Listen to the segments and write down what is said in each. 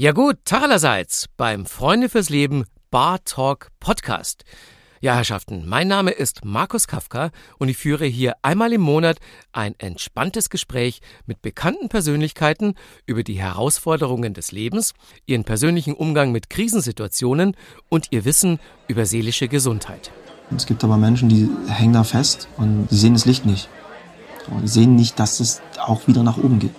Ja gut, allerseits beim Freunde fürs Leben Bar Talk Podcast. Ja, Herrschaften, mein Name ist Markus Kafka und ich führe hier einmal im Monat ein entspanntes Gespräch mit bekannten Persönlichkeiten über die Herausforderungen des Lebens, ihren persönlichen Umgang mit Krisensituationen und ihr Wissen über seelische Gesundheit. Es gibt aber Menschen, die hängen da fest und sie sehen das Licht nicht. Und sehen nicht, dass es auch wieder nach oben geht.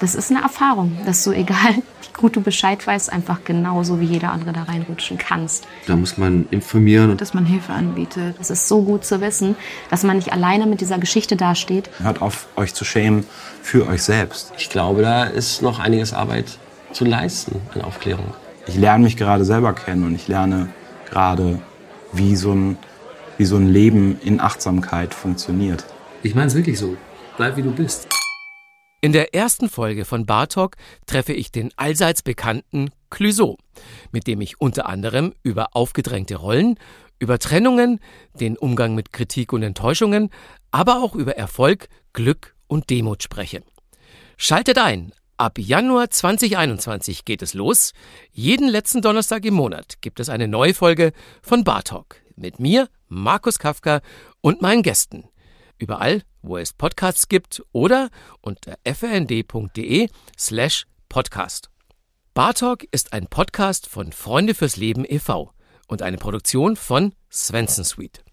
Das ist eine Erfahrung, dass du, egal wie gut du Bescheid weißt, einfach genauso wie jeder andere da reinrutschen kannst. Da muss man informieren. Und dass man Hilfe anbietet. Es ist so gut zu wissen, dass man nicht alleine mit dieser Geschichte dasteht. Hört auf, euch zu schämen für euch selbst. Ich glaube, da ist noch einiges Arbeit zu leisten an Aufklärung. Ich lerne mich gerade selber kennen und ich lerne gerade, wie so ein, wie so ein Leben in Achtsamkeit funktioniert. Ich meine es wirklich so. Bleib wie du bist. In der ersten Folge von Bartok treffe ich den allseits bekannten Clouseau, mit dem ich unter anderem über aufgedrängte Rollen, über Trennungen, den Umgang mit Kritik und Enttäuschungen, aber auch über Erfolg, Glück und Demut spreche. Schaltet ein! Ab Januar 2021 geht es los. Jeden letzten Donnerstag im Monat gibt es eine neue Folge von Bartok mit mir, Markus Kafka und meinen Gästen überall, wo es Podcasts gibt oder unter frnd.de slash podcast. Bartalk ist ein Podcast von Freunde fürs Leben e.V. und eine Produktion von Svensson Suite.